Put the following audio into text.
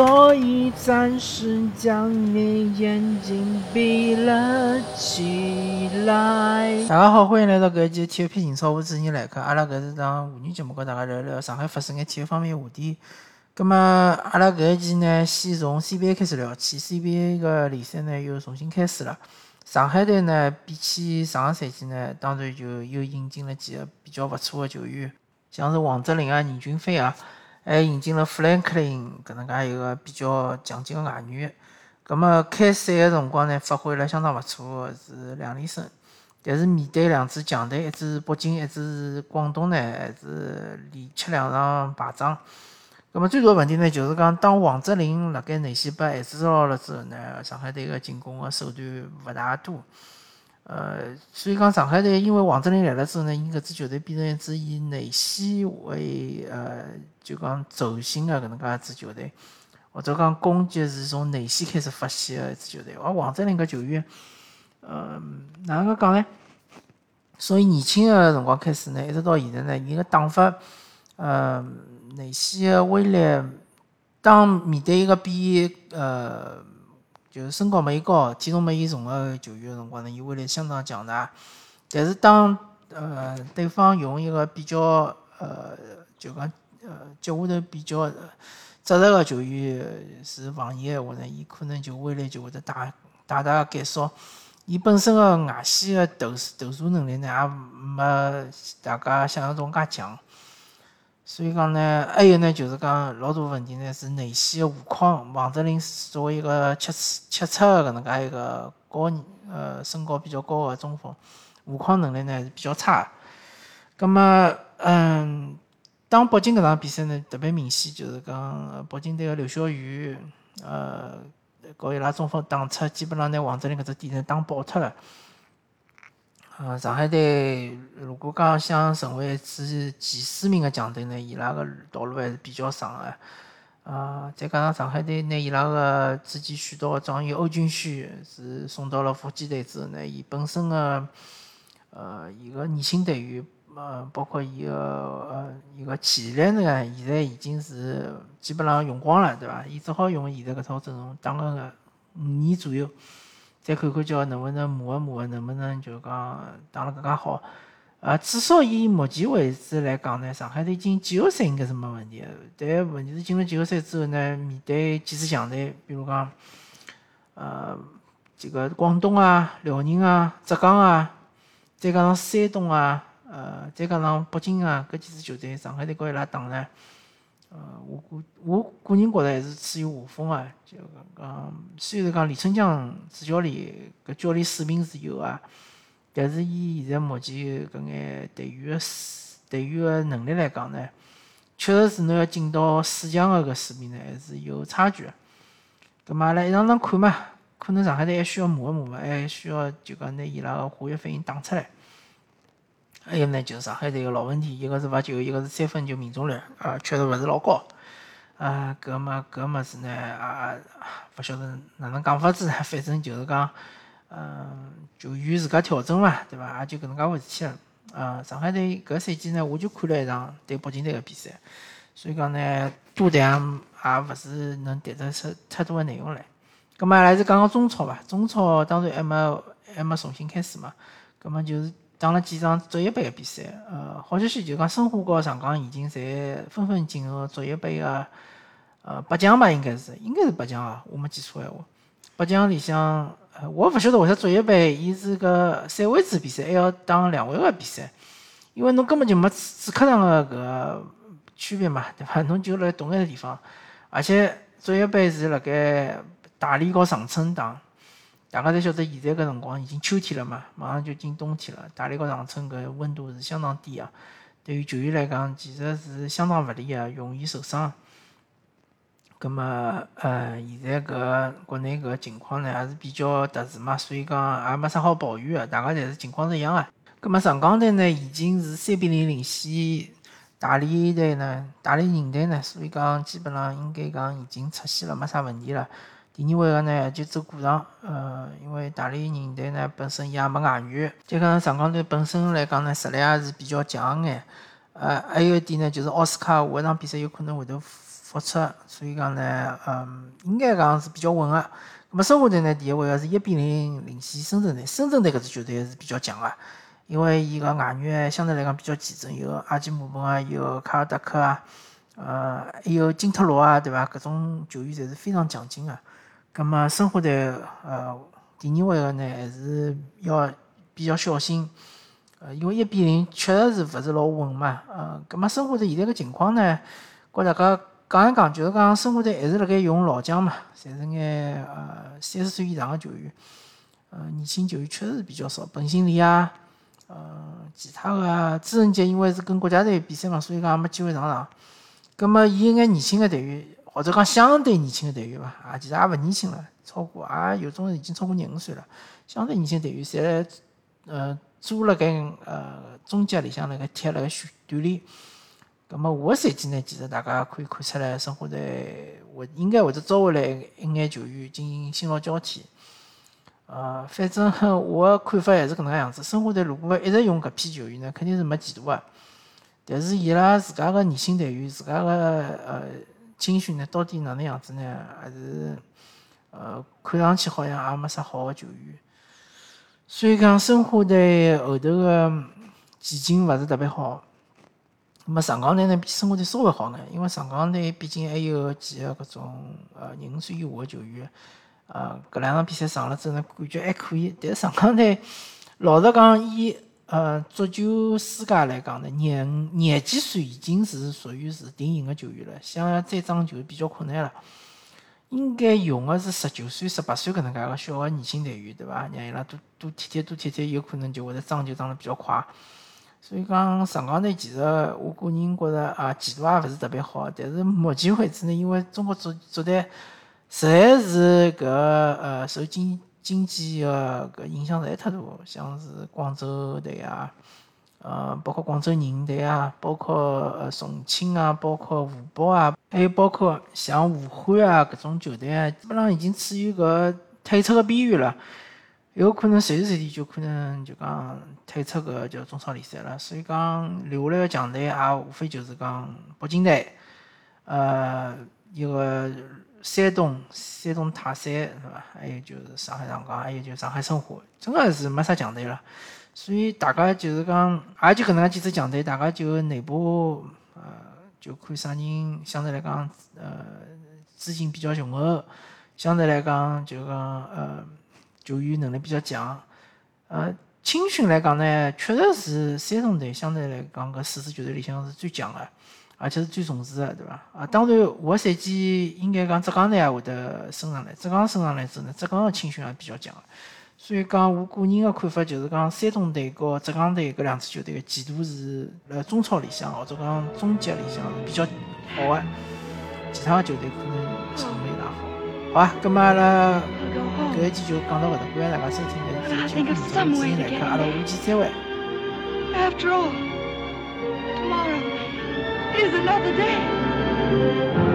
所以暂时将你眼睛闭了起来。大家好，欢迎来到搿一期体育篇情操，我是你来客。阿拉搿是档妇女节目，跟大家聊聊上海发生眼体育方面话题。葛末阿拉搿一期呢，先从 CBA 开始聊起。CBA 个联赛呢又重新开始了。上海队呢，比起上个赛季呢，当然就又引进了几个比较勿错的球员，像是王哲林啊、任骏飞啊。还引进了富兰克林搿能介一个比较强劲个外援，葛末开赛个辰光呢，发挥了相当勿错是两连胜。但是面对两支强队，一支北京，一支是广东呢，还是连吃两场败仗。葛末最大个问题呢，就是讲当王哲林辣盖内线被限制牢了之后呢，上海队个进攻个手段勿大多。呃，所以讲上海队因为王哲林来了之后呢，伊搿支球队变成一支以内线为呃，就讲轴心个搿能介一支球队，或者讲攻击是从内线开始发起个一支球队。而王哲林搿球员，呃，哪能介讲呢？从伊年轻个辰光开始呢，一直到现在呢，伊个打法，呃，内线个威力，当面对一个比呃。就是身高没伊高，体重没伊重个球员个辰光呢，伊威力相当强大。但是当呃对方用一个比较呃就讲呃脚下头比较扎实个球员是防伊个话呢，伊可能就威力就会得大大大减少。伊本身个外线个投投射能力呢，也没大家想象中介强。所以讲呢，还有呢，就是讲老大问题呢是内线个护框。王哲林作为一个七七尺个搿能介一个高呃身高比较高个中锋，护框能力呢是比较差。葛末嗯，当北京搿场比赛呢特别明显，就是讲北京队个刘晓宇呃，搞伊拉中锋打出，基本上拿王哲林搿只点呢打爆脱了。呃，上海队如果讲想成为一支前四名的强队呢，伊拉个道路还是比较长的。啊，再加上上海队拿伊拉个之前选到的状元欧俊轩是送到了福建队之后呢，伊本身的呃伊个年轻队员，呃，包括伊个呃伊个潜力呢，现在已经是基本上用光了，对伐？伊只好用现在搿套阵容打个五年左右。再看看叫能勿能磨一磨，能勿能就讲打了更加好。啊，至少以目前为止来讲呢，上海队进季后赛应该是没问题的。但问题是进了季后赛之后呢，面对几支强队，比如讲，呃，这个广东啊、辽宁啊、浙江啊，再加上山东啊，呃，再加上北京啊，搿几支球队，上海队跟伊拉打呢。呃，我个我个人觉着还是处于下风啊。就讲，虽然讲李春江主教练搿教练水平是有啊，但是以现在目前搿眼队员个队员个能力来讲呢，确实是侬要进到四强个搿水平呢，还是有差距个。搿么阿拉一场场看嘛，可能上海队还需要磨一磨嘛，还需要就讲拿伊拉个化学反应打出来。还有呢，就是上海队个老问题，一个是罚球，一个是三分球命中率，啊，确实勿是老高。啊，搿么搿么子呢，啊，勿晓得哪能讲法子，反正就是讲，嗯，球员自家调整嘛，对伐？也就搿能介回事体了。啊，上海队搿赛季呢，我就看了一场对北京队个比赛，所以讲呢，多谈也勿是能谈得出太多个内容来。搿么还是讲讲中超伐？中超当然还没还没重新开始嘛，搿么就是。打了几场足协杯个比赛，呃，好消息就讲申花和上港已经侪纷纷进入足协杯个呃八强吧，应该是，应该是八强啊，我没记错闲话。八强里向，呃，我勿晓得为啥足协杯伊是个三位制比赛，还要打两回合比赛，因为侬根本就没主客场个搿个区别嘛，对伐？侬就辣同一个地方，而且足协杯是辣盖大连和长春打。大家侪晓得，现在搿辰光已经秋天了嘛，马上就进冬天了。大理和长春搿温度是相当低啊，对于球员来讲，其实是相当勿利啊，容易受伤。葛么，呃，现在搿国内搿情况呢，还是比较特殊嘛，所以讲也没啥好抱怨个，大家侪是情况是一样个。葛么上港队呢，已经是三比零领先大连队呢，大连人队呢，所以讲基本上应该讲已经出线了，没啥问题了。第二回合呢就走过场，呃，因为大连人队呢本身伊也没外援，再加上上港队本身来讲呢实力也是比较强眼，呃，还有一点呢就是奥斯卡下一场比赛有可能会得复出，所以讲呢，嗯，应该讲是比较稳个。那么申花队呢，第一位个是一比零领先深圳队。深圳队搿支球队是比较强个，因为伊个外援相对来讲比较齐整，有阿基姆本啊，有卡尔达克啊，呃，还有金特罗啊，对伐？搿种球员侪是非常强劲个。葛末申花队呃第二位个呢，还是要比较小心。呃，因为一比零确实是勿是老稳嘛，呃，葛末申花队现在个情况呢，跟大家讲一讲，就是讲申花队还是辣盖用老将嘛，侪是眼呃三十岁以上个球员，呃，年轻球员确实是比较少，本兴利啊，呃，其他个朱晨杰因为是跟国家队比赛嘛，所以讲也没机会上场。葛末伊一眼年轻个队员，或者讲相对年轻个队员伐，啊，其实也勿年轻了，超过也有种已经超过廿五岁了，相对年轻队员侪呃。做辣盖呃中甲里向辣盖踢辣盖训锻炼，葛末下个赛季呢，其实大家可以看出来，申花队会应该会得招回来一眼球员进行新老交替。呃，反正我个看法还是搿能介样子。申花队如果一直用搿批球员呢，肯定是没前途个。但是伊拉自家个年轻队员，自家个呃青训呢，到底哪能样子呢？还是呃看上去好像也没啥好个球员。所以讲，申花队后头个前景勿是特别好。那么上港队呢，比申花队稍微好眼，因为上港队毕竟还有几个搿种呃廿五岁以下个球员，呃，搿两场比赛上了之后呢，感觉还可以。但是上港队老实讲，伊呃足球世界来讲呢，廿廿几岁已经是属于是定型个球员了，想要再长球比较困难了。应该用的是十九岁、十八岁搿能介个小个年轻队员，对伐？让伊拉多多踢踢、多踢踢，有可能就会得长就长得比较快。所以讲上港队其实我个人觉着啊，前途也勿是特别好。但是目前为止呢，因为中国足足坛实在是搿呃受经经济个搿影响实在太大，像是广州队啊。呃，包括广州人队啊，包括呃重庆啊，包括湖北啊，还有包括像武汉啊，搿种球队啊，基本上已经处于搿退出个边缘了，有可能随时随地就可能就讲退出搿叫中超联赛了。所以讲留下来个强队也无非就是讲北京队，呃，一个山东山东泰山是伐？还有就是上海上港，还有就是上海申花，真个是没啥强队了。所以大家就是讲，也就搿能介几支强队，大家就内部呃，就看啥人相对来讲呃资金比较雄厚，相对来讲就讲呃球员能力比较强。呃，青训来讲呢，确实是山东队相对来讲搿四支球队里向是最强的，而且是最重视的，对伐？啊，当然下个赛季应该讲浙江队也会得升上来，浙江升上来之后呢，浙江的青训也比较强。所以讲，我个人的看法就是讲，山东队和浙江队搿两支球队的前途是辣中超里向或者讲中甲里向是比较好的，其他的球队可能前途没大好。好啊，葛末阿拉搿一期就讲到搿搭，感谢大家收听搿期节目，欢迎来看，阿拉下期再会。is another day.